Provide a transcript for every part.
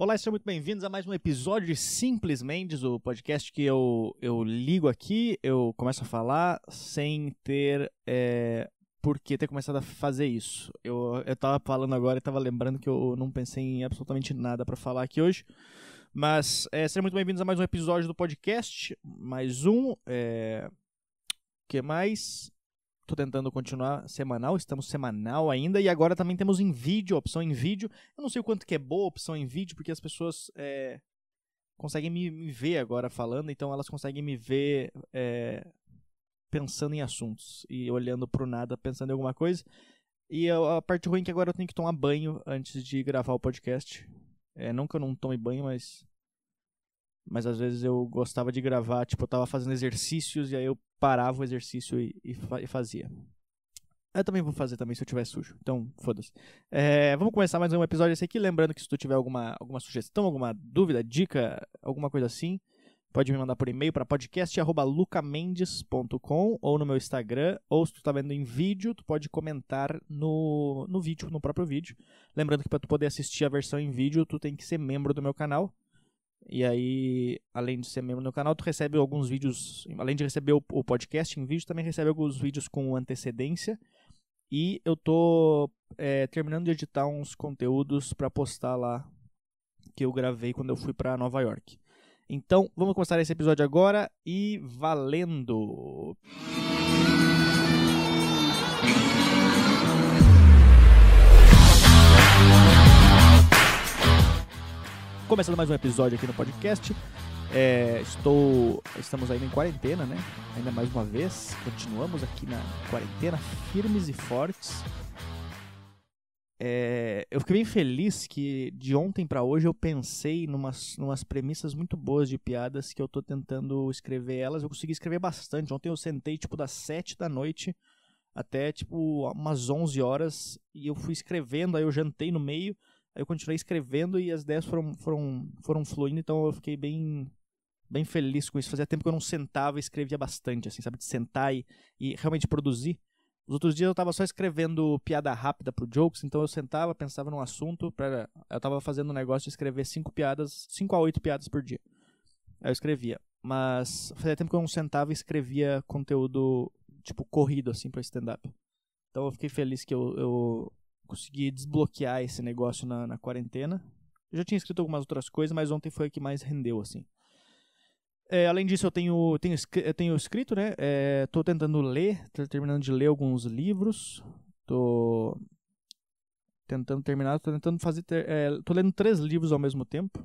Olá, sejam muito bem-vindos a mais um episódio de Simples Mendes, o podcast que eu, eu ligo aqui, eu começo a falar sem ter é, por que ter começado a fazer isso. Eu, eu tava falando agora e tava lembrando que eu não pensei em absolutamente nada para falar aqui hoje. Mas é, sejam muito bem-vindos a mais um episódio do podcast. Mais um. É... que mais? Tentando continuar semanal, estamos semanal ainda, e agora também temos em vídeo, opção em vídeo. Eu não sei o quanto que é boa a opção em vídeo, porque as pessoas é, conseguem me, me, ver agora falando, então elas conseguem me ver é, pensando em assuntos e olhando pro nada, pensando em alguma coisa. E a, a, parte ruim é que agora eu tenho que tomar banho antes de gravar o podcast. É, não que eu não tome banho, mas mas às vezes eu gostava de gravar, tipo, eu tava fazendo exercícios e aí eu parava o exercício e, e, e fazia. Eu também vou fazer também se eu tiver sujo. Então, foda-se. É, vamos começar mais um episódio esse aqui. Lembrando que se tu tiver alguma, alguma sugestão, alguma dúvida, dica, alguma coisa assim, pode me mandar por e-mail para podcast.lucamendes.com ou no meu Instagram. Ou se tu tá vendo em vídeo, tu pode comentar no, no vídeo, no próprio vídeo. Lembrando que para tu poder assistir a versão em vídeo, tu tem que ser membro do meu canal. E aí, além de ser membro do canal, tu recebe alguns vídeos, além de receber o, podcast em vídeo, também recebe alguns vídeos com antecedência. E eu tô é, terminando de editar uns conteúdos para postar lá que eu gravei quando eu fui para Nova York. Então, vamos começar esse episódio agora e valendo! Começando mais um episódio aqui no podcast. É, estou, estamos ainda em quarentena, né? Ainda mais uma vez, continuamos aqui na quarentena, firmes e fortes. É, eu fiquei bem feliz que de ontem para hoje eu pensei numas, numas premissas muito boas de piadas que eu tô tentando escrever elas. Eu consegui escrever bastante. Ontem eu sentei tipo das 7 da noite até tipo umas 11 horas e eu fui escrevendo, aí eu jantei no meio Aí eu continuei escrevendo e as ideias foram, foram, foram fluindo, então eu fiquei bem bem feliz com isso. Fazia tempo que eu não sentava e escrevia bastante, assim, sabe? De sentar e, e realmente produzir. Os outros dias eu tava só escrevendo piada rápida pro Jokes, então eu sentava, pensava num assunto, pra, eu tava fazendo um negócio de escrever cinco piadas, cinco a oito piadas por dia. Aí eu escrevia. Mas fazia tempo que eu não sentava e escrevia conteúdo, tipo, corrido, assim, pra stand-up. Então eu fiquei feliz que eu, eu consegui desbloquear esse negócio na, na quarentena. Eu já tinha escrito algumas outras coisas, mas ontem foi o que mais rendeu, assim. É, além disso, eu tenho, tenho, eu tenho escrito, né? É, tô tentando ler, tô terminando de ler alguns livros. Tô tentando terminar, tô tentando fazer. É, tô lendo três livros ao mesmo tempo.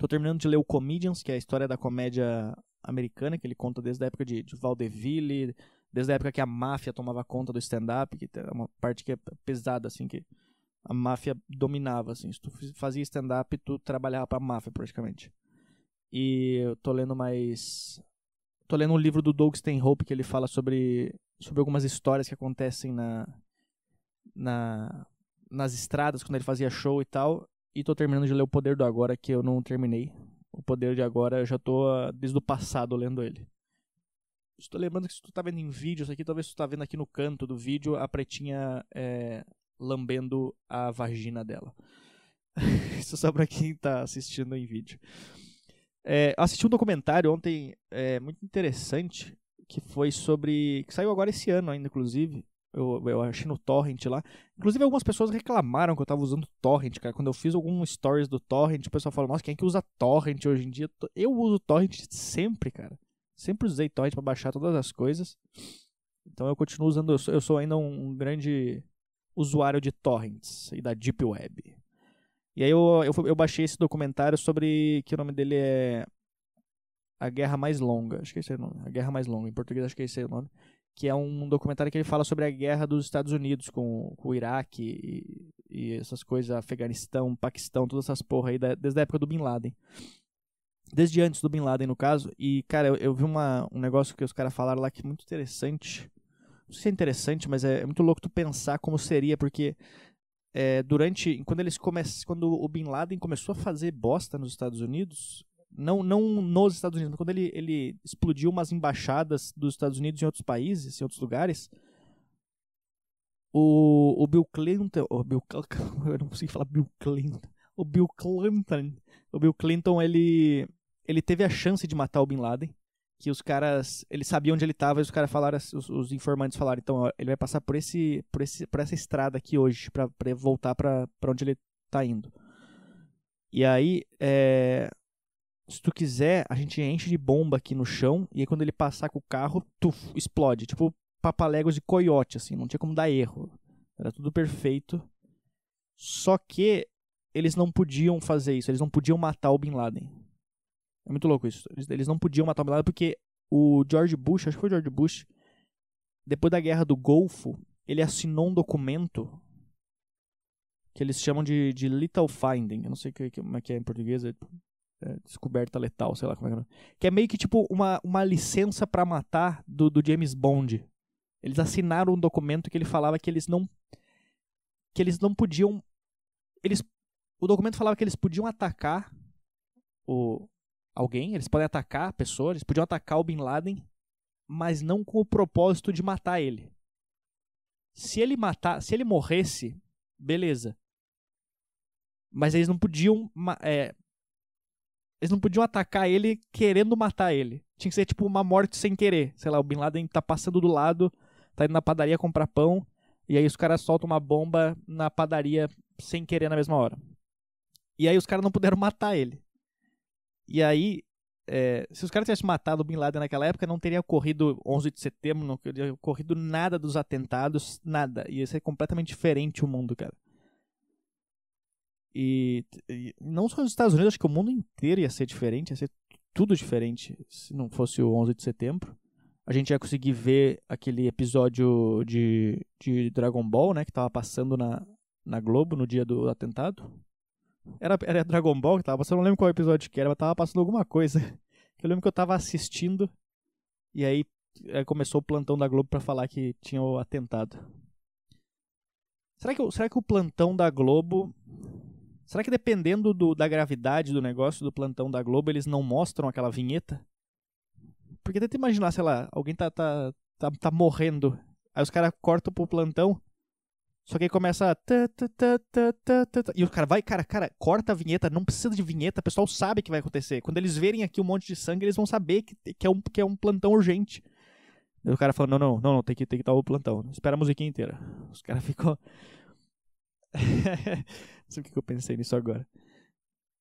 Tô terminando de ler o Comedians, que é a história da comédia americana, que ele conta desde a época de, de Vaudeville, desde a época que a máfia tomava conta do stand-up, que é uma parte que é pesada, assim, que a máfia dominava, assim. Se tu fazia stand-up, tu trabalhava pra máfia, praticamente. E eu tô lendo mais... Tô lendo um livro do Doug Stanhope, que ele fala sobre, sobre algumas histórias que acontecem na, na, nas estradas, quando ele fazia show e tal. E tô terminando de ler O Poder do Agora, que eu não terminei. O Poder de Agora, eu já tô desde o passado lendo ele. Estou lembrando que se tu tá vendo em vídeo isso aqui, talvez tu tá vendo aqui no canto do vídeo a pretinha é, lambendo a vagina dela. isso só pra quem tá assistindo em vídeo. É, assisti um documentário ontem é, muito interessante que foi sobre. que saiu agora esse ano ainda, inclusive. Eu, eu achei no Torrent lá. Inclusive, algumas pessoas reclamaram que eu tava usando Torrent, cara. Quando eu fiz algum stories do Torrent, o pessoal falou: Nossa, quem é que usa Torrent hoje em dia? Eu uso Torrent sempre, cara. Sempre usei torrent para baixar todas as coisas. Então eu continuo usando, eu sou, eu sou ainda um, um, grande usuário de torrents e da Deep Web. E aí eu, eu, eu, baixei esse documentário sobre, que o nome dele é A Guerra Mais Longa, acho que esse é o nome, A Guerra Mais Longa, em português acho que esse é o nome. Que é um documentário que ele fala sobre a guerra dos Estados Unidos com, com o Iraque e, e essas coisas, Afeganistão, Paquistão, todas essas porra aí, da, desde a época do Bin Laden desde antes do Bin Laden, no caso. E, cara, eu, eu vi uma, um negócio que os caras falaram lá que é muito interessante. Não sei se é interessante, mas é, é muito louco tu pensar como seria, porque é, durante. Quando eles começam. Quando o Bin Laden começou a fazer bosta nos Estados Unidos. Não, não nos Estados Unidos, mas quando ele, ele explodiu umas embaixadas dos Estados Unidos em outros países, em outros lugares. O, o Bill Clinton. O Bill, eu não consigo falar Bill Clinton. o Bill Clinton. O Bill Clinton, ele, ele teve a chance de matar o Bin Laden. Que os caras, ele sabia onde ele estava e os caras falaram, os, os, informantes falaram, então ó, ele vai passar por esse, por esse, por essa estrada aqui hoje para voltar para onde ele tá indo. E aí, é, se tu quiser, a gente enche de bomba aqui no chão e aí quando ele passar com o carro, tuf, explode, tipo papaléguas de coiote assim, não tinha como dar erro. Era tudo perfeito. Só que eles não podiam fazer isso, eles não podiam matar o Bin Laden. É muito louco isso. Eles, não podiam matar o Bin Laden porque o George Bush, acho que foi o George Bush, depois da guerra do Golfo, ele assinou um documento que eles chamam de, de finding. Eu não sei como é que é em português. É, é, descoberta letal, sei lá como é que é. Que é meio que tipo uma, uma licença para matar do, do James Bond. Eles assinaram um documento que ele falava que eles não que eles não podiam eles o documento falava que eles podiam atacar o alguém, eles podem atacar a pessoa, eles podiam atacar o Bin Laden, mas não com o propósito de matar ele. Se ele matar, se ele morresse, beleza. Mas eles não podiam é, eles não podiam atacar ele querendo matar ele. Tinha que ser tipo uma morte sem querer. Sei lá, o Bin Laden tá passando do lado, tá indo na padaria comprar pão, e aí os caras soltam uma bomba na padaria sem querer na mesma hora. E aí os caras não puderam matar ele. E aí, é, se os caras tivessem matado o Bin Laden naquela época, não teria ocorrido 11 de setembro, não teria ocorrido nada dos atentados, nada. Ia ser completamente diferente o mundo, cara. E, e, não só nos Estados Unidos, acho que o mundo inteiro ia ser diferente, ia ser tudo diferente se não fosse o 11 de setembro. A gente ia conseguir ver aquele episódio de, de Dragon Ball, né, que tava passando na, na Globo no dia do atentado. Era, era Dragon Ball que tava passando, não lembro qual episódio que era, mas tava passando alguma coisa. Eu lembro que eu tava assistindo e aí é, começou o plantão da Globo para falar que tinha o atentado. Será que, será que o plantão da Globo Será que dependendo do, da gravidade do negócio do plantão da Globo, eles não mostram aquela vinheta? Porque tenta imaginar, sei lá, alguém tá, tá, tá, tá morrendo. Aí os caras cortam pro plantão. Só que aí começa. e o cara vai, cara, cara, corta a vinheta, não precisa de vinheta, o pessoal sabe o que vai acontecer. Quando eles verem aqui um monte de sangue, eles vão saber que, que, é, um, que é um plantão urgente. E o cara fala, não, não, não, não, tem que, tem que dar o plantão. Espera a musiquinha inteira. Os caras ficam. não sei porque eu pensei nisso agora.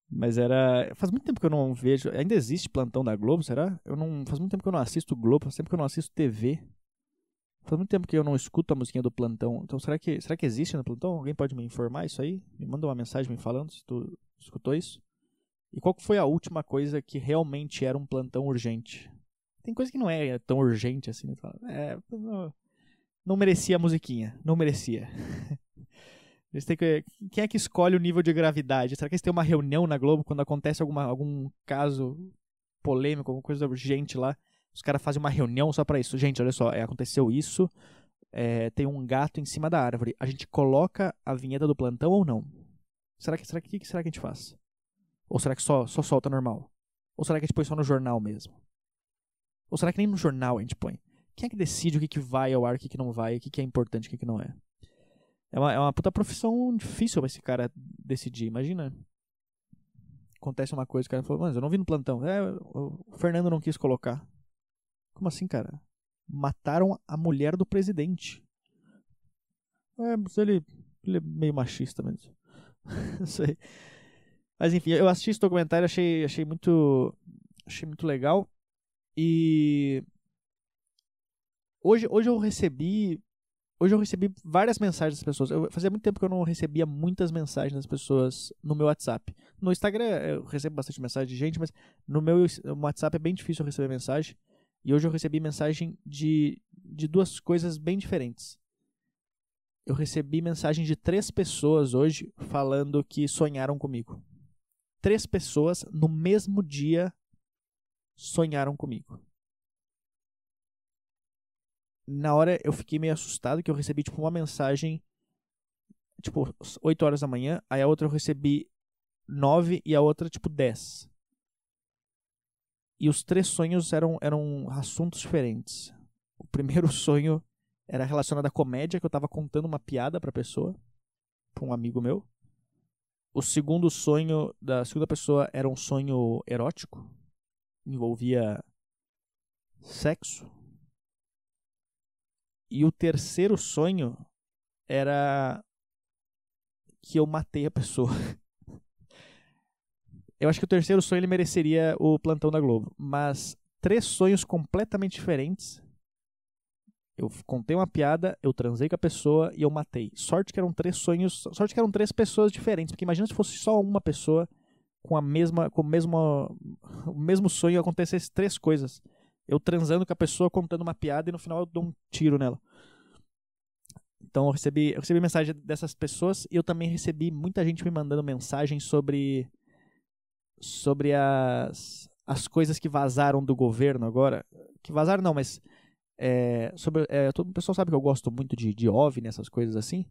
Mas era. Faz muito tempo que eu não vejo. Ainda existe plantão da Globo, será? Eu não. Faz muito tempo que eu não assisto Globo, faz tempo que eu não assisto TV. Faz muito tempo que eu não escuto a musiquinha do plantão. Então será que, será que existe no plantão? Alguém pode me informar isso aí? Me manda uma mensagem me falando se tu escutou isso. E qual foi a última coisa que realmente era um plantão urgente? Tem coisa que não é tão urgente assim. Né? É, não, merecia a musiquinha. Não merecia. Quem é que escolhe o nível de gravidade? Será que eles têm uma reunião na Globo quando acontece alguma, algum caso polêmico, alguma coisa urgente lá? Os caras fazem uma reunião só para isso. Gente, olha só, é, aconteceu isso. É, tem um gato em cima da árvore. A gente coloca a vinheta do plantão ou não? Será que será que, que será que a gente faz? Ou será que só, só solta normal? Ou será que a gente põe só no jornal mesmo? Ou será que nem no jornal a gente põe? Quem é que decide o que, que vai ao ar, o que, que não vai, o que, que é importante, o que, que não é? É uma, é uma puta profissão difícil pra esse cara decidir. Imagina. Acontece uma coisa, o cara falou, mas eu não vi no plantão. É, o Fernando não quis colocar. Como assim, cara? Mataram a mulher do presidente. É, mas ele, ele é meio machista mesmo. não sei. Mas enfim, eu assisti esse documentário, achei, achei muito. Achei muito legal. E. Hoje, hoje eu recebi Hoje eu recebi várias mensagens das pessoas. Eu, fazia muito tempo que eu não recebia muitas mensagens das pessoas no meu WhatsApp. No Instagram eu recebo bastante mensagem de gente, mas no meu WhatsApp é bem difícil eu receber mensagem. E hoje eu recebi mensagem de, de duas coisas bem diferentes. Eu recebi mensagem de três pessoas hoje falando que sonharam comigo. Três pessoas no mesmo dia sonharam comigo na hora eu fiquei meio assustado que eu recebi tipo uma mensagem tipo 8 horas da manhã, aí a outra eu recebi 9 e a outra tipo 10. E os três sonhos eram eram assuntos diferentes. O primeiro sonho era relacionado à comédia que eu tava contando uma piada para pessoa, para um amigo meu. o segundo sonho da segunda pessoa era um sonho erótico, envolvia sexo. E o terceiro sonho era que eu matei a pessoa. Eu acho que o terceiro sonho ele mereceria o plantão da Globo, mas três sonhos completamente diferentes. Eu contei uma piada, eu transei com a pessoa e eu matei. Sorte que eram três sonhos, sorte que eram três pessoas diferentes, porque imagina se fosse só uma pessoa com a mesma, com o mesmo, o mesmo sonho acontecesse três coisas. Eu transando com a pessoa, contando uma piada e no final eu dou um tiro nela. Então eu recebi, eu recebi mensagem dessas pessoas e eu também recebi muita gente me mandando mensagem sobre sobre as, as coisas que vazaram do governo agora. Que vazaram não, mas é, sobre, é, todo o pessoal sabe que eu gosto muito de, de OVNI, essas coisas assim.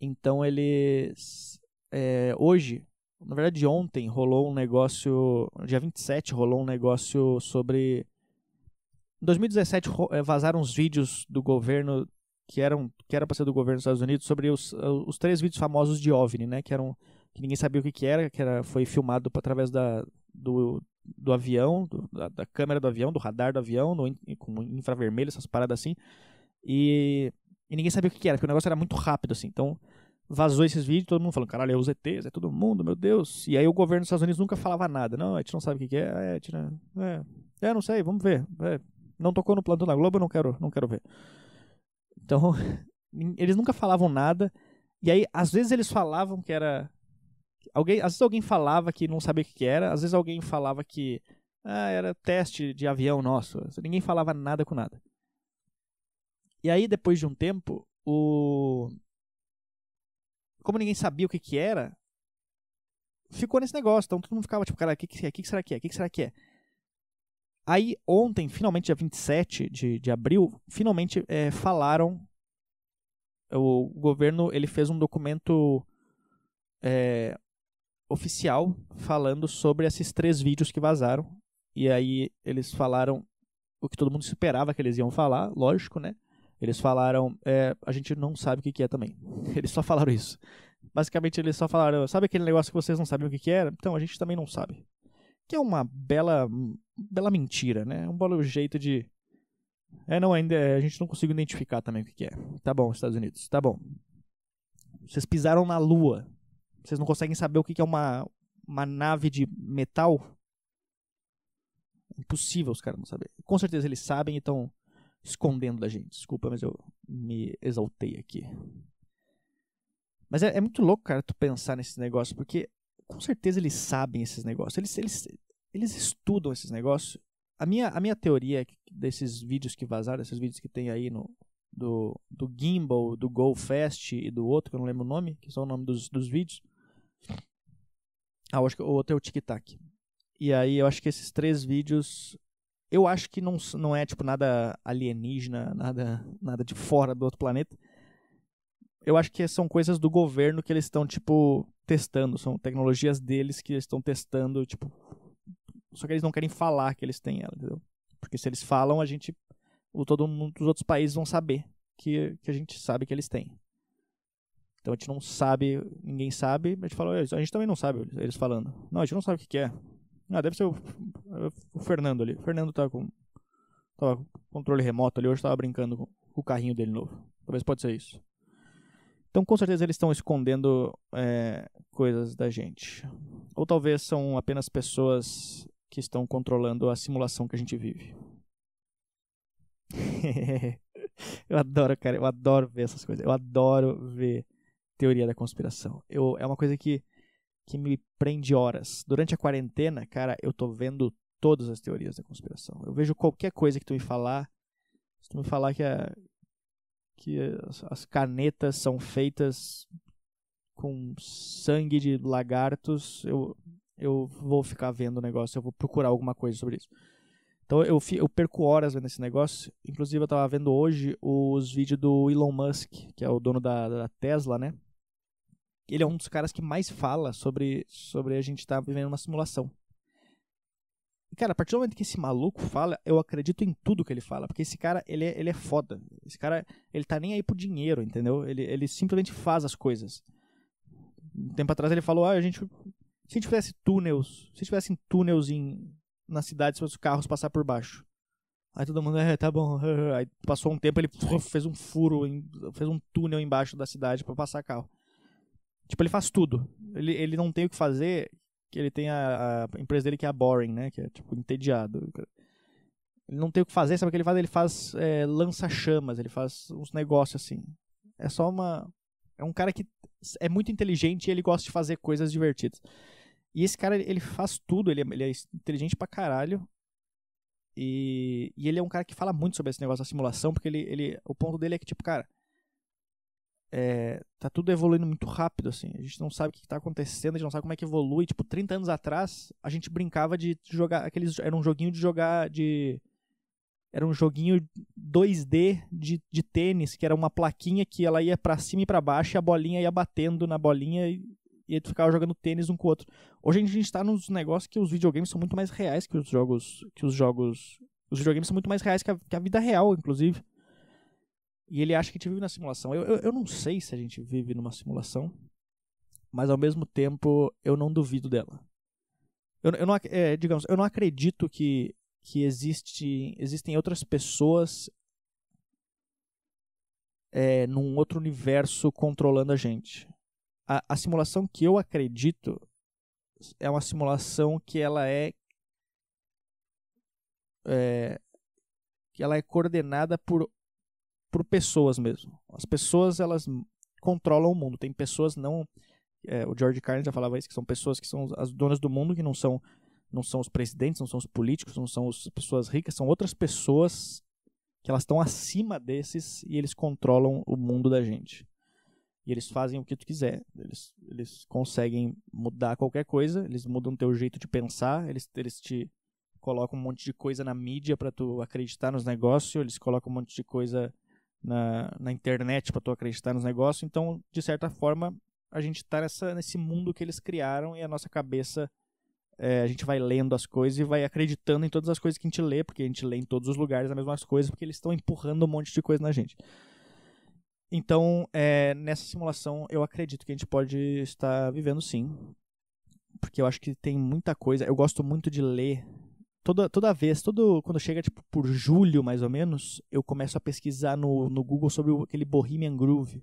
Então eles. É, hoje, na verdade ontem, rolou um negócio. Dia 27 rolou um negócio sobre. Em 2017 é, vazaram uns vídeos do governo que eram que era para ser do governo dos Estados Unidos sobre os, os três vídeos famosos de OVNI, né? Que eram que ninguém sabia o que, que era, que era foi filmado através da, do, do avião, do, da, da, câmera do avião, do radar do avião, no, com infravermelho, essas paradas assim. E, e ninguém sabia o que, que era, porque o negócio era muito rápido, assim. Então vazou esses vídeos, todo mundo falando, caralho, é os ETs, é todo mundo, meu Deus. E aí o governo dos Estados Unidos nunca falava nada. Não, a gente não sabe o que, que é, é, a gente não, é, é, não sei, vamos ver. É, não tocou no plantão da Globo, não quero, não quero ver. Então, eles nunca falavam nada. E aí, às vezes eles falavam que era Alguém, às vezes alguém falava que não sabia o que era, às vezes alguém falava que ah, era teste de avião nosso. Ninguém falava nada com nada. E aí, depois de um tempo, o. Como ninguém sabia o que, que era, ficou nesse negócio. Então todo mundo ficava tipo, cara, o que, que é? Que, que será que é? O que, que será que é? Aí, ontem, finalmente, dia 27 de, de abril, finalmente é, falaram. O governo ele fez um documento é, oficial falando sobre esses três vídeos que vazaram. E aí eles falaram o que todo mundo esperava que eles iam falar, lógico, né? Eles falaram, é, a gente não sabe o que, que é também. Eles só falaram isso. Basicamente, eles só falaram, sabe aquele negócio que vocês não sabem o que, que era? Então, a gente também não sabe. Que é uma bela, bela mentira, né? Um belo jeito de... É, não, ainda a gente não conseguiu identificar também o que, que é. Tá bom, Estados Unidos, tá bom. Vocês pisaram na lua. Vocês não conseguem saber o que é uma, uma nave de metal? Impossível os caras não saberem. Com certeza eles sabem e estão escondendo da gente. Desculpa, mas eu me exaltei aqui. Mas é, é, muito louco, cara, tu pensar nesse negócio, porque com certeza eles sabem esses negócios. Eles, eles, eles estudam esses negócios. A minha, a minha teoria desses vídeos que vazaram, esses vídeos que tem aí no, do, do Gimbal, do Go Fast e do outro, que eu não lembro o nome, que são o nome dos, dos vídeos, ah, acho que o outro é o Tic Tac. E aí eu acho que esses três vídeos. Eu acho que não, não é tipo nada alienígena, nada, nada de fora do outro planeta. Eu acho que são coisas do governo que eles estão, tipo, testando. São tecnologias deles que eles estão testando, tipo. Só que eles não querem falar que eles têm ela, entendeu? Porque se eles falam, a gente. Todo mundo dos outros países vão saber que, que a gente sabe que eles têm. Então a gente não sabe, ninguém sabe, a gente falou, a gente também não sabe, eles falando. Não, a gente não sabe o que, que é. Ah, deve ser o, o, Fernando ali. O Fernando tá com. Tava com controle remoto ali, hoje tava brincando com o carrinho dele novo. Talvez pode ser isso. Então com certeza eles estão escondendo é, coisas da gente. Ou talvez são apenas pessoas que estão controlando a simulação que a gente vive. eu adoro, cara, eu adoro ver essas coisas. Eu adoro ver teoria da conspiração. Eu, é uma coisa que, que me prende horas. Durante a quarentena, cara, eu tô vendo todas as teorias da conspiração. Eu vejo qualquer coisa que tu me falar. Se tu me falar que, a, que as, as canetas são feitas com sangue de lagartos, eu, eu vou ficar vendo o negócio, eu vou procurar alguma coisa sobre isso. Então eu, eu perco horas vendo esse negócio. Inclusive eu estava vendo hoje os vídeos do Elon Musk, que é o dono da, da Tesla, né? Ele é um dos caras que mais fala sobre, sobre a gente estar tá vivendo uma simulação. Cara, a partir do momento que esse maluco fala, eu acredito em tudo que ele fala. Porque esse cara, ele é, ele é foda. Esse cara, ele tá nem aí pro dinheiro, entendeu? Ele, ele simplesmente faz as coisas. Um tempo atrás ele falou, ah, a gente. Se a gente tivesse túneis, se tivessem túneis em, na cidade, se os carros passar por baixo. Aí todo mundo, é, tá bom. Aí passou um tempo, ele fez um furo, fez um túnel embaixo da cidade para passar carro. Tipo, ele faz tudo. Ele, ele não tem o que fazer, que ele tem a, a empresa dele que é a Boring, né? Que é, tipo, entediado. Ele não tem o que fazer, sabe o que ele faz? Ele faz é, lança-chamas, ele faz uns negócios assim. É só uma... É um cara que é muito inteligente e ele gosta de fazer coisas divertidas. E esse cara, ele faz tudo, ele é, ele é inteligente pra caralho. E, e, ele é um cara que fala muito sobre esse negócio da simulação, porque ele, ele, o ponto dele é que, tipo, cara, é, tá tudo evoluindo muito rápido, assim. A gente não sabe o que tá acontecendo, a gente não sabe como é que evolui. Tipo, 30 anos atrás, a gente brincava de jogar aqueles. Era um joguinho de jogar de. Era um joguinho 2D de, de tênis, que era uma plaquinha que ela ia para cima e para baixo e a bolinha ia batendo na bolinha e, e tu ficava jogando tênis um com o outro. Hoje a gente tá nos negócios que os videogames são muito mais reais que os jogos. Que os jogos. Os videogames são muito mais reais que a, que a vida real, inclusive. E ele acha que a gente vive na simulação. Eu, eu, eu não sei se a gente vive numa simulação, mas ao mesmo tempo eu não duvido dela. Eu, eu não, é, digamos, eu não acredito que, que existe, existem outras pessoas é, num outro universo controlando a gente. A, a simulação que eu acredito é uma simulação que ela é, é que ela é coordenada por por pessoas mesmo. As pessoas elas controlam o mundo. Tem pessoas não é, o George Carlin já falava isso que são pessoas que são as donas do mundo que não são não são os presidentes, não são os políticos, não são as pessoas ricas, são outras pessoas que elas estão acima desses e eles controlam o mundo da gente. E eles fazem o que tu quiser. Eles, eles conseguem mudar qualquer coisa, eles mudam teu jeito de pensar, eles, eles te colocam um monte de coisa na mídia para tu acreditar nos negócios, eles colocam um monte de coisa na, na internet para tu acreditar nos negócios. Então, de certa forma, a gente está nesse mundo que eles criaram e a nossa cabeça, é, a gente vai lendo as coisas e vai acreditando em todas as coisas que a gente lê, porque a gente lê em todos os lugares as mesmas coisas, porque eles estão empurrando um monte de coisa na gente. Então, é, nessa simulação, eu acredito que a gente pode estar vivendo sim. Porque eu acho que tem muita coisa. Eu gosto muito de ler toda, toda vez, todo, quando chega tipo por julho mais ou menos, eu começo a pesquisar no, no Google sobre aquele Bohemian Groove.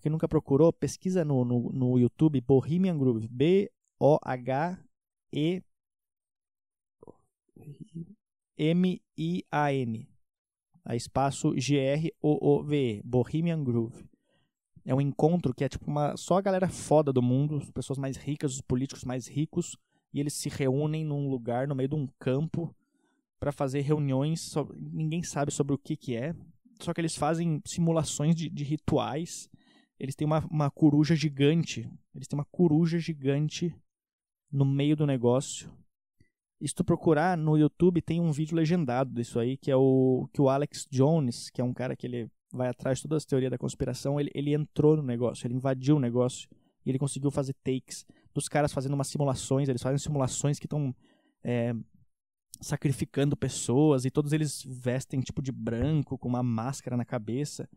Quem nunca procurou, pesquisa no, no, no YouTube Bohemian Groove. B-O-H-E M-I-A-N. A espaço G-R-O-O-V-E. Bohemian Groove. É um encontro que é tipo uma só a galera foda do mundo, as pessoas mais ricas, os políticos mais ricos, e eles se reúnem num lugar no meio de um campo para fazer reuniões. Sobre, ninguém sabe sobre o que, que é, só que eles fazem simulações de, de rituais. Eles têm uma, uma coruja gigante. Eles têm uma coruja gigante no meio do negócio. E se tu procurar no YouTube, tem um vídeo legendado disso aí, que é o que o Alex Jones, que é um cara que ele vai atrás de todas as teorias da conspiração, ele, ele entrou no negócio, ele invadiu o negócio e ele conseguiu fazer takes dos caras fazendo umas simulações, eles fazem simulações que estão é, sacrificando pessoas e todos eles vestem tipo de branco, com uma máscara na cabeça.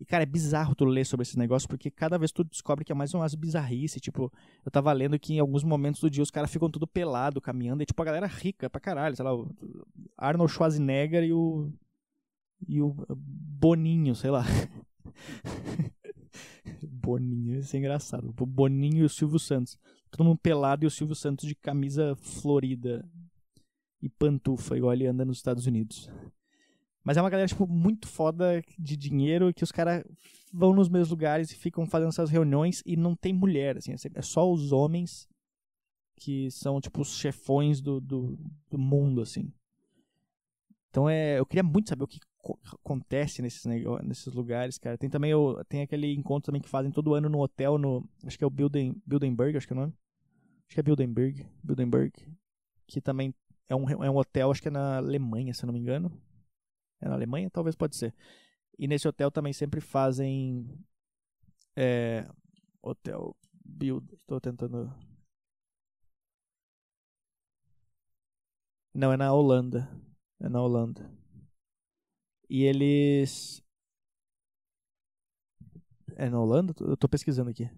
E, cara, é bizarro tu ler sobre esse negócio, porque cada vez tu descobre que é mais umas bizarrice. Tipo, eu tava lendo que em alguns momentos do dia os caras ficam tudo pelado, caminhando, e tipo, a galera rica pra caralho, sei lá, o Arnold Schwarzenegger e o. E o Boninho, sei lá. Boninho, isso é engraçado. O Boninho e o Silvio Santos. Todo mundo pelado e o Silvio Santos de camisa florida e pantufa, igual ele anda nos Estados Unidos. Mas é uma galera, tipo, muito foda de dinheiro que os caras vão nos mesmos lugares e ficam fazendo essas reuniões e não tem mulher, assim. É só os homens que são, tipo, os chefões do, do, do mundo, assim. Então é, eu queria muito saber o que acontece nesses, nesses lugares, cara. Tem também o, tem aquele encontro também que fazem todo ano no hotel, no acho que é o Bilden, Bildenberg, acho que é o nome. Acho que é Bildenberg, Bildenberg, que também é um, é um hotel, acho que é na Alemanha, se eu não me engano. É na Alemanha? Talvez pode ser. E nesse hotel também sempre fazem é, hotel Bild, estou tentando Não, é na Holanda. É na Holanda. E eles. É na Holanda? Eu tô pesquisando aqui.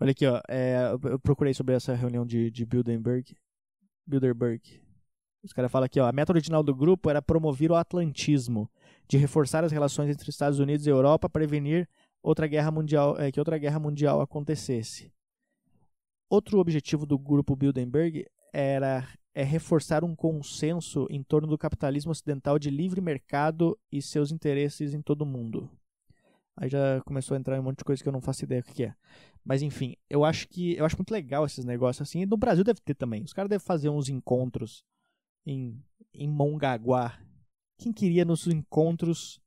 Olha aqui, ó. É, eu procurei sobre essa reunião de, de Bilderberg. Bilderberg. Os caras falam aqui, ó. A meta original do grupo era promover o atlantismo, de reforçar as relações entre Estados Unidos e Europa, prevenir outra guerra mundial, é, que outra guerra mundial acontecesse. Outro objetivo do grupo Bilderberg era é reforçar um consenso em torno do capitalismo ocidental de livre mercado e seus interesses em todo o mundo. Aí já começou a entrar um monte de coisa que eu não faço ideia do que é. Mas enfim, eu acho que eu acho muito legal esses negócios assim. E no Brasil deve ter também. Os caras devem fazer uns encontros em, em Mongaguá. Quem queria nos encontros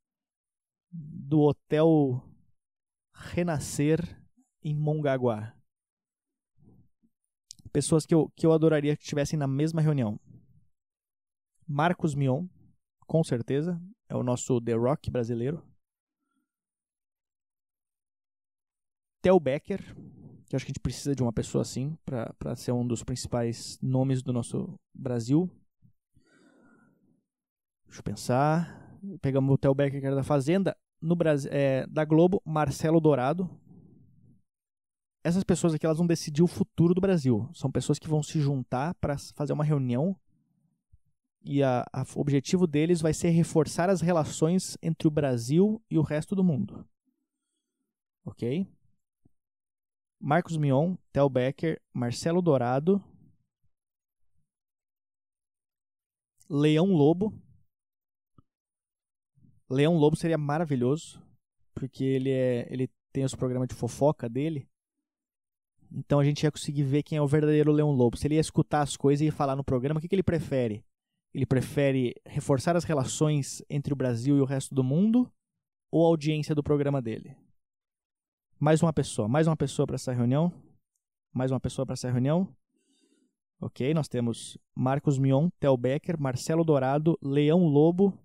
do Hotel Renascer em Mongaguá? Pessoas que eu, que eu adoraria que estivessem na mesma reunião. Marcos Mion, com certeza, é o nosso The Rock brasileiro. Theo Becker, que acho que a gente precisa de uma pessoa assim para ser um dos principais nomes do nosso Brasil. Deixa eu pensar. Pegamos o Theo Becker, que era da Fazenda. No Brasil, é, da Globo, Marcelo Dourado. Essas pessoas aqui elas vão decidir o futuro do Brasil. São pessoas que vão se juntar para fazer uma reunião e a, a, o objetivo deles vai ser reforçar as relações entre o Brasil e o resto do mundo. Ok? Marcos Mion, Tel Becker, Marcelo Dourado, Leão Lobo. Leão Lobo seria maravilhoso, porque ele é, ele tem os programas de fofoca dele. Então a gente ia conseguir ver quem é o verdadeiro Leão Lobo. Se ele ia escutar as coisas e falar no programa, o que, que ele prefere? Ele prefere reforçar as relações entre o Brasil e o resto do mundo ou a audiência do programa dele? Mais uma pessoa, mais uma pessoa para essa reunião. Mais uma pessoa para essa reunião. Ok, nós temos Marcos Mion, Tel Becker, Marcelo Dourado, Leão Lobo.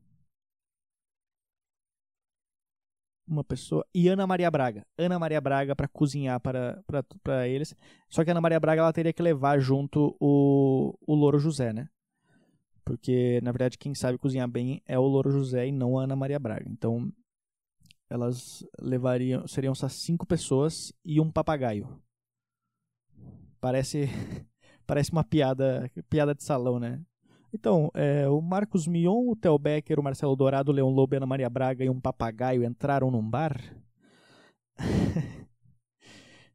Uma pessoa. E Ana Maria Braga. Ana Maria Braga para cozinhar para, para, para eles. Só que Ana Maria Braga ela teria que levar junto o, o Louro José, né? Porque, na verdade, quem sabe cozinhar bem é o Louro José e não a Ana Maria Braga. Então, elas levariam seriam essas cinco pessoas e um papagaio. Parece parece uma piada piada de salão, né? Então, é, o Marcos Mion, o Theo Becker, o Marcelo Dourado, o Leão Lobo, Ana Maria Braga e um papagaio entraram num bar.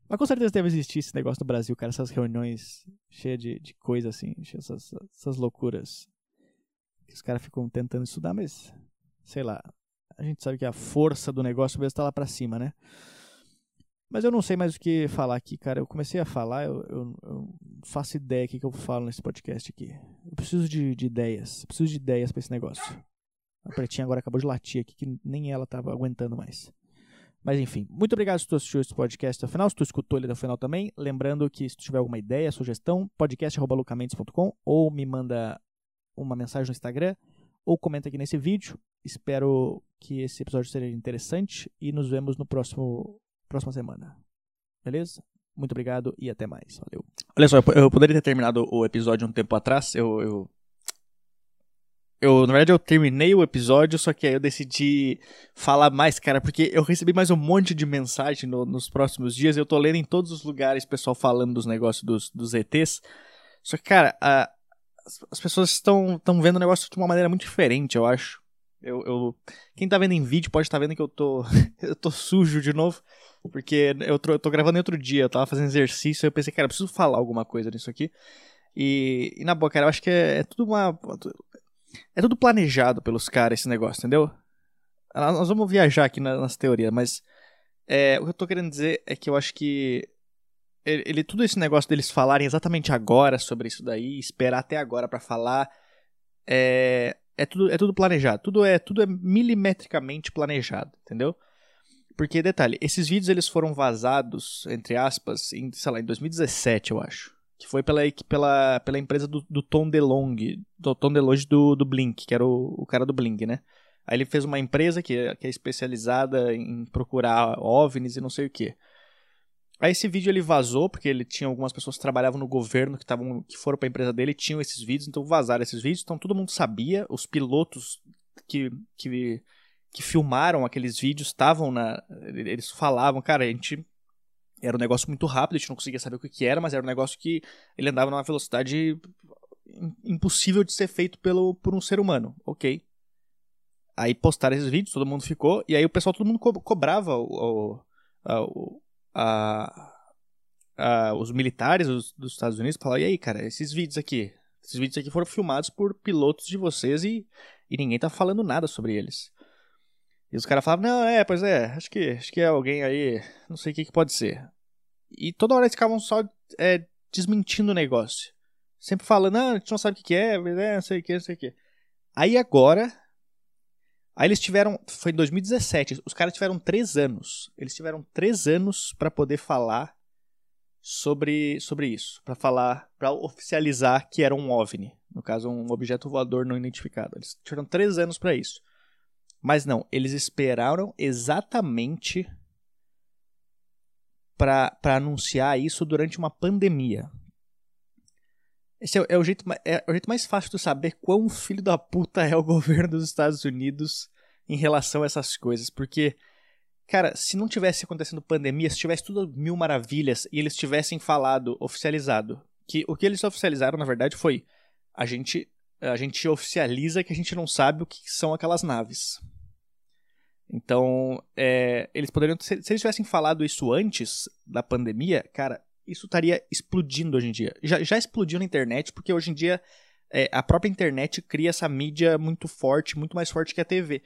Mas com certeza deve existir esse negócio no Brasil, cara, essas reuniões cheias de, de coisa assim, essas, essas loucuras. Que os caras ficam tentando estudar, mas sei lá, a gente sabe que a força do negócio mesmo está lá para cima, né? Mas eu não sei mais o que falar aqui, cara. Eu comecei a falar, eu, eu, eu faço ideia do que, eu falo nesse podcast aqui. Eu preciso de, de ideias. Eu preciso de ideias para esse negócio. A Pretinha agora acabou de latir aqui, que nem ela tava aguentando mais. Mas enfim, muito obrigado se tu assistiu esse podcast até o final, se tu escutou ele até o final também. Lembrando que se tu tiver alguma ideia, sugestão, podcast.lucamendes.com ou me manda uma mensagem no Instagram ou comenta aqui nesse vídeo. Espero que esse episódio seja interessante e nos vemos no próximo próxima semana. Beleza? Muito obrigado e até mais. Valeu. Olha só, eu poderia ter terminado o episódio um tempo atrás. Eu, eu, eu, na verdade, eu terminei o episódio, só que aí eu decidi falar mais, cara, porque eu recebi mais um monte de mensagem no, nos próximos dias. Eu tô lendo em todos os lugares pessoal falando dos negócios dos, dos ETs. Só que, cara, a, as pessoas estão, estão vendo o negócio de uma maneira muito diferente, eu acho. Eu, eu, quem tá vendo em vídeo pode estar tá vendo que eu tô, eu tô sujo de novo. Porque eu tô, eu tô gravando em outro dia, eu tava fazendo exercício, eu pensei, cara, eu preciso falar alguma coisa nisso aqui. E, e na boa, cara, eu acho que é, é tudo uma. É tudo planejado pelos caras esse negócio, entendeu? Nós vamos viajar aqui nas teorias, mas é, o que eu tô querendo dizer é que eu acho que ele, ele, tudo esse negócio deles falarem exatamente agora sobre isso daí, esperar até agora para falar, é, é tudo, é tudo planejado. Tudo é, tudo é milimetricamente planejado, entendeu? Porque, detalhe, esses vídeos eles foram vazados, entre aspas, em, sei lá, em 2017, eu acho. Que foi pela, pela, pela empresa do, do Tom DeLonge, do Tom DeLonge do, do Blink, que era o, o cara do Blink, né? Aí ele fez uma empresa que, que é especializada em procurar OVNIs e não sei o que. Aí esse vídeo ele vazou, porque ele tinha algumas pessoas que trabalhavam no governo que, tavam, que foram para a empresa dele tinham esses vídeos, então vazaram esses vídeos, então todo mundo sabia, os pilotos que, que, que filmaram aqueles vídeos estavam na. Eles falavam, cara, a gente. Era um negócio muito rápido, a gente não conseguia saber o que, que era, mas era um negócio que ele andava numa velocidade impossível de ser feito pelo, por um ser humano. Ok. Aí postaram esses vídeos, todo mundo ficou, e aí o pessoal, todo mundo co cobrava o, o, a, a, os militares dos, dos Estados Unidos, falavam, e aí, cara, esses vídeos aqui, esses vídeos aqui foram filmados por pilotos de vocês e, e ninguém tá falando nada sobre eles. E os caras falavam, não, é, pois é, acho que, acho que é alguém aí, não sei o que, que pode ser. E toda hora eles ficavam só é, desmentindo o negócio. Sempre falando, não, a gente não sabe o que, é, é, não sei o que, não sei o que. Aí agora. Aí eles tiveram. Foi em 2017. Os caras tiveram três anos. Eles tiveram três anos para poder falar sobre, sobre isso. para falar. para oficializar que era um OVNI. No caso, um objeto voador não identificado. Eles tiveram três anos para isso. Mas não, eles esperaram exatamente para anunciar isso durante uma pandemia. Esse é, é, o jeito, é, o jeito mais fácil de saber quão filho da puta é o governo dos Estados Unidos em relação a essas coisas. Porque, cara, se não tivesse acontecendo pandemia, se tivesse tudo mil maravilhas e eles tivessem falado, oficializado, que o que eles oficializaram, na verdade, foi a gente, a gente oficializa que a gente não sabe o que são aquelas naves. Então, é, eles poderiam. Se, se eles tivessem falado isso antes da pandemia, cara, isso estaria explodindo hoje em dia. Já, já explodiu na internet, porque hoje em dia é, a própria internet cria essa mídia muito forte, muito mais forte que a TV.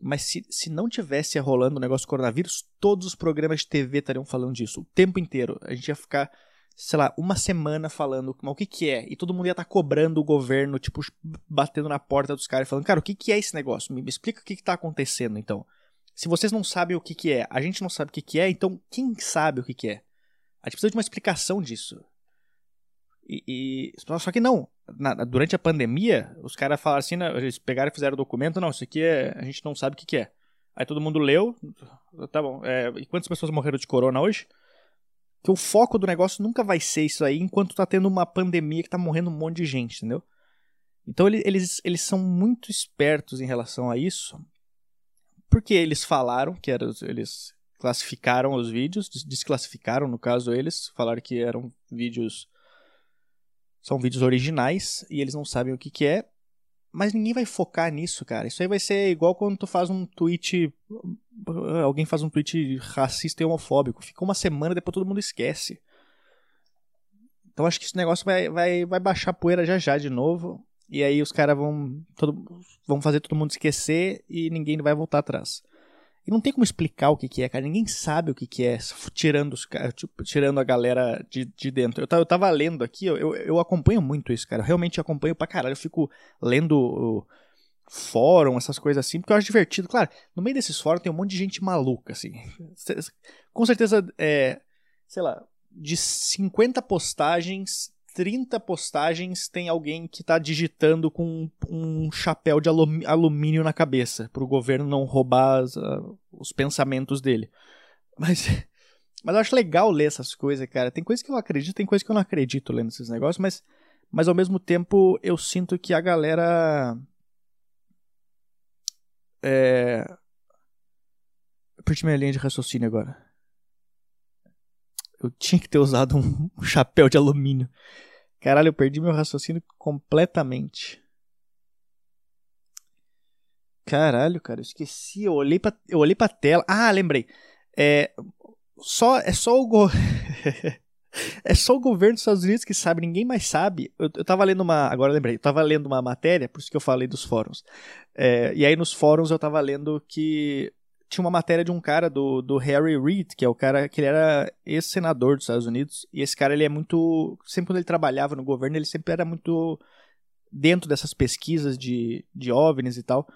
Mas se, se não tivesse rolando o negócio do coronavírus, todos os programas de TV estariam falando disso o tempo inteiro. A gente ia ficar, sei lá, uma semana falando mas o que, que é. E todo mundo ia estar tá cobrando o governo, tipo, batendo na porta dos caras, falando, cara, o que, que é esse negócio? Me, me explica o que está acontecendo, então. Se vocês não sabem o que, que é, a gente não sabe o que, que é, então quem sabe o que, que é? A gente precisa de uma explicação disso. E, e só que não. Na, durante a pandemia, os caras falaram assim, né, eles pegaram e fizeram o documento, não, isso aqui é, a gente não sabe o que, que é. Aí todo mundo leu, tá bom. É, e quantas pessoas morreram de corona hoje? Que o foco do negócio nunca vai ser isso aí, enquanto tá tendo uma pandemia que tá morrendo um monte de gente, entendeu? Então eles, eles são muito espertos em relação a isso, porque eles falaram que era, eles classificaram os vídeos, desclassificaram no caso eles, falaram que eram vídeos são vídeos originais e eles não sabem o que que é, mas ninguém vai focar nisso, cara. Isso aí vai ser igual quando tu faz um tweet alguém faz um tweet racista e homofóbico, fica uma semana depois todo mundo esquece. Então acho que esse negócio vai, vai, vai baixar poeira já já de novo. E aí os caras vão, todo, vão fazer todo mundo esquecer e ninguém vai voltar atrás. E não tem como explicar o que, que é, cara. Ninguém sabe o que, que é, tirando, os, tipo, tirando a galera de, de dentro. Eu, eu tava lendo aqui, eu, eu acompanho muito isso, cara. Eu realmente acompanho pra caralho. Eu fico lendo fórum, essas coisas assim, porque eu acho divertido. Claro, no meio desses fóruns tem um monte de gente maluca, assim. Com certeza, é, sei lá, de 50 postagens, 30 postagens tem alguém que está digitando com um chapéu de alumínio na cabeça, para o governo não roubar as, uh, os pensamentos dele. Mas, mas eu acho legal ler essas coisas, cara. Tem coisas que eu acredito, tem coisas que eu não acredito lendo esses negócios, mas, mas ao mesmo tempo eu sinto que a galera. É. Eu perdi minha linha de raciocínio agora. Eu tinha que ter usado um, chapéu de alumínio. Caralho, eu perdi meu raciocínio completamente. Caralho, cara, eu esqueci. Eu olhei pra, eu olhei pra tela. Ah, lembrei. É só, é só o go... é só o governo dos Estados Unidos que sabe, ninguém mais sabe. Eu, eu tava lendo uma. Agora eu lembrei, eu tava lendo uma matéria, por isso que eu falei dos fóruns. É, e aí nos fóruns eu tava lendo que tinha uma matéria de um cara do, do Harry Reid, que é o cara que ele era ex-senador dos Estados Unidos, e esse cara ele é muito, sempre quando ele trabalhava no governo, ele sempre era muito dentro dessas pesquisas de, de OVNIs e tal.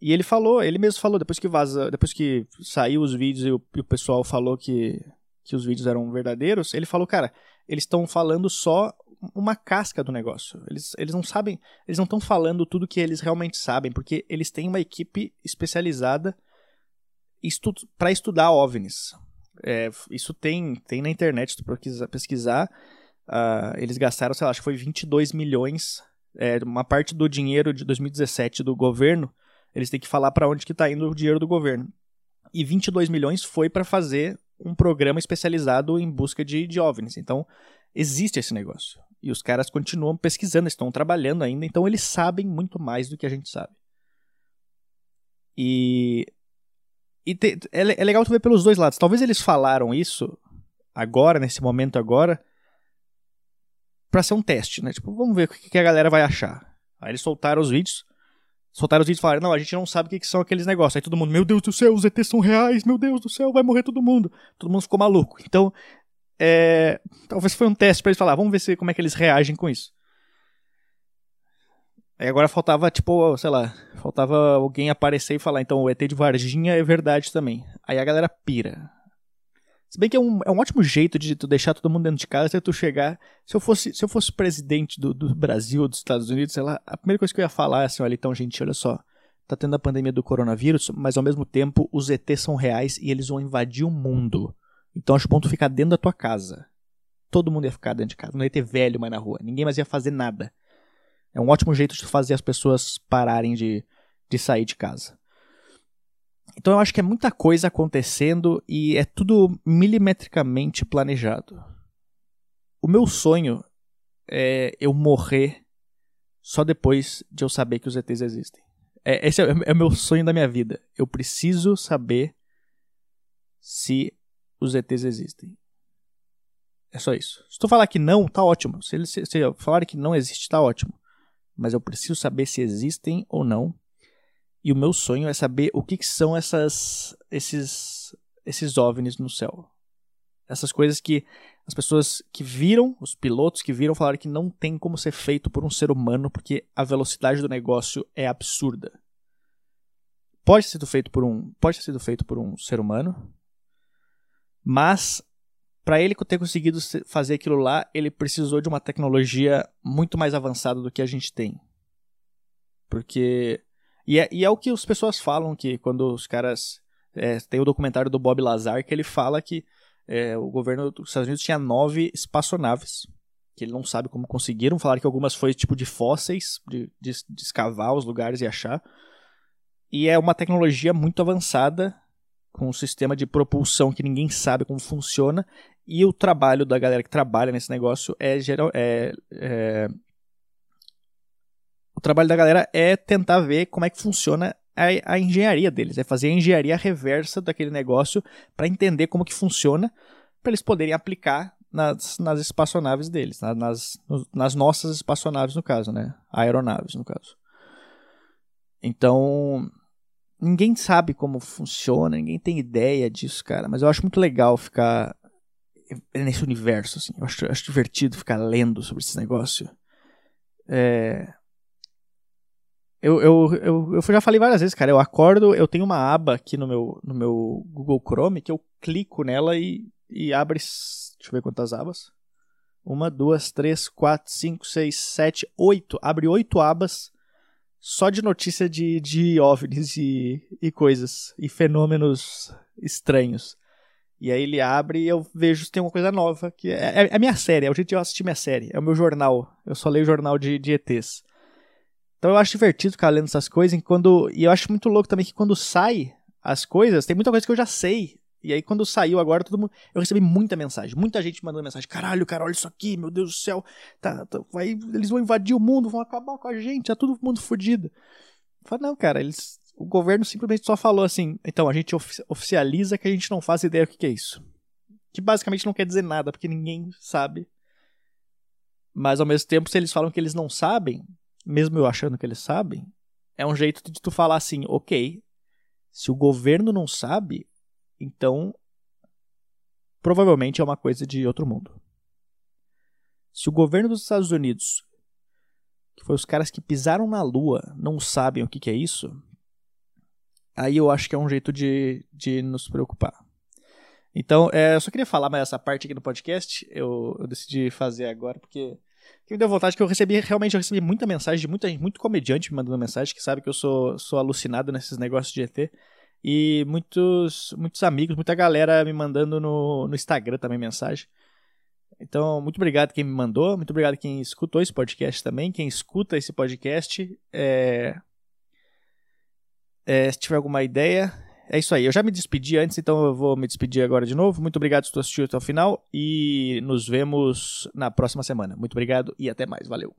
E ele falou, ele mesmo falou, depois que vaza, depois que saiu os vídeos e o, e o pessoal falou que, que os vídeos eram verdadeiros, ele falou, cara, eles estão falando só uma casca do negócio. Eles, eles não sabem, eles não estão falando tudo que eles realmente sabem, porque eles têm uma equipe especializada estu para estudar OVNIs. É, isso tem, tem na internet, se tu pesquisar, uh, eles gastaram, sei lá, acho que foi 22 milhões, é, uma parte do dinheiro de 2017 do governo, eles têm que falar para onde que tá indo o dinheiro do governo. E 22 milhões foi para fazer um programa especializado em busca de, de OVNIs. Então, existe esse negócio. E os caras continuam pesquisando, estão trabalhando ainda, então eles sabem muito mais do que a gente sabe. E. E te, é, é legal tu ver pelos dois lados. Talvez eles falaram isso agora, nesse momento agora, para ser um teste, né? Tipo, vamos ver o que a galera vai achar. Aí eles soltaram os vídeos. Soltaram os vídeos e falaram: Não, a gente não sabe o que, que são aqueles negócios. Aí todo mundo, meu Deus do céu, os ETs são reais, meu Deus do céu, vai morrer todo mundo. Todo mundo ficou maluco. Então, é, talvez foi um teste para eles falar: Vamos ver se, como é que eles reagem com isso. Aí agora faltava, tipo, sei lá, faltava alguém aparecer e falar: Então o ET de Varginha é verdade também. Aí a galera pira. Se bem que é um, é um ótimo jeito de tu deixar todo mundo dentro de casa, é tu chegar. Se eu fosse, se eu fosse presidente do, do Brasil dos Estados Unidos, sei lá, a primeira coisa que eu ia falar é assim: olha, então, gente, olha só. Tá tendo a pandemia do coronavírus, mas ao mesmo tempo os ETs são reais e eles vão invadir o mundo. Então acho bom tu ficar dentro da tua casa. Todo mundo ia ficar dentro de casa. Não ia ter velho mais na rua. Ninguém mais ia fazer nada. É um ótimo jeito de fazer as pessoas pararem de, de sair de casa. Então eu acho que é muita coisa acontecendo e é tudo milimetricamente planejado. O meu sonho é eu morrer só depois de eu saber que os ETs existem. É, esse é, é o meu sonho da minha vida. Eu preciso saber se os ETs existem. É só isso. Se tu falar que não, tá ótimo. Se eles se, se falar que não existe, tá ótimo. Mas eu preciso saber se existem ou não e o meu sonho é saber o que, que são essas, esses, esses OVNIs no céu. Essas coisas que as pessoas que viram, os pilotos que viram, falaram que não tem como ser feito por um ser humano porque a velocidade do negócio é absurda. Pode ter sido feito por um, pode ter sido feito por um ser humano, mas para ele ter conseguido fazer aquilo lá, ele precisou de uma tecnologia muito mais avançada do que a gente tem. Porque e é, e é o que as pessoas falam que quando os caras. É, tem o documentário do Bob Lazar que ele fala que é, o governo dos Estados Unidos tinha nove espaçonaves. Que ele não sabe como conseguiram. Falaram que algumas foi tipo de fósseis, de, de, de escavar os lugares e achar. E é uma tecnologia muito avançada, com um sistema de propulsão que ninguém sabe como funciona. E o trabalho da galera que trabalha nesse negócio é, geral, é, é o trabalho da galera é tentar ver como é que funciona a, a engenharia deles, é fazer a engenharia reversa daquele negócio para entender como que funciona, para eles poderem aplicar nas, nas espaçonaves deles, nas, nas nossas espaçonaves no caso, né? Aeronaves no caso. Então, ninguém sabe como funciona, ninguém tem ideia disso, cara. Mas eu acho muito legal ficar nesse universo, assim. Eu acho, acho divertido ficar lendo sobre esse negócio. É, eu, eu, eu, eu já falei várias vezes, cara. Eu acordo, eu tenho uma aba aqui no meu, no meu Google Chrome que eu clico nela e, e abre. Deixa eu ver quantas abas. Uma, duas, três, quatro, cinco, seis, sete, oito. Abre oito abas só de notícia de, de OVNIs e, e coisas. E fenômenos estranhos. E aí ele abre e eu vejo se tem uma coisa nova. que É, é, é minha série, é o jeito de eu assistir minha série. É o meu jornal. Eu só leio jornal de, de ETs. Então eu acho divertido ficar lendo essas coisas. E, quando, e eu acho muito louco também que quando sai as coisas, tem muita coisa que eu já sei. E aí, quando saiu agora, todo mundo. Eu recebi muita mensagem. Muita gente mandando mensagem. Caralho, cara, olha isso aqui, meu Deus do céu. Tá, tá, vai, eles vão invadir o mundo, vão acabar com a gente, tá todo mundo fodido. Falei, não, cara, eles. O governo simplesmente só falou assim. Então, a gente oficializa que a gente não faz ideia do que é isso. Que basicamente não quer dizer nada, porque ninguém sabe. Mas ao mesmo tempo, se eles falam que eles não sabem, mesmo eu achando que eles sabem, é um jeito de tu falar assim, ok, se o governo não sabe, então provavelmente é uma coisa de outro mundo. Se o governo dos Estados Unidos, que foi os caras que pisaram na Lua, não sabem o que, que é isso, aí eu acho que é um jeito de, de nos preocupar. Então, é, eu só queria falar mais essa parte aqui no podcast. Eu, eu decidi fazer agora porque que me deu vontade, que eu recebi, realmente eu recebi muita mensagem de muita gente, muito comediante me mandando mensagem, que sabe que eu sou, sou alucinado nesses negócios de ET. E muitos, muitos amigos, muita galera me mandando no, no Instagram também mensagem. Então, muito obrigado quem me mandou, muito obrigado quem escutou esse podcast também, quem escuta esse podcast. É... É, se tiver alguma ideia, é isso aí. Eu já me despedi antes, então eu vou me despedir agora de novo. Muito obrigado por tu assistiu até o final e nos vemos na próxima semana. Muito obrigado e até mais. Valeu.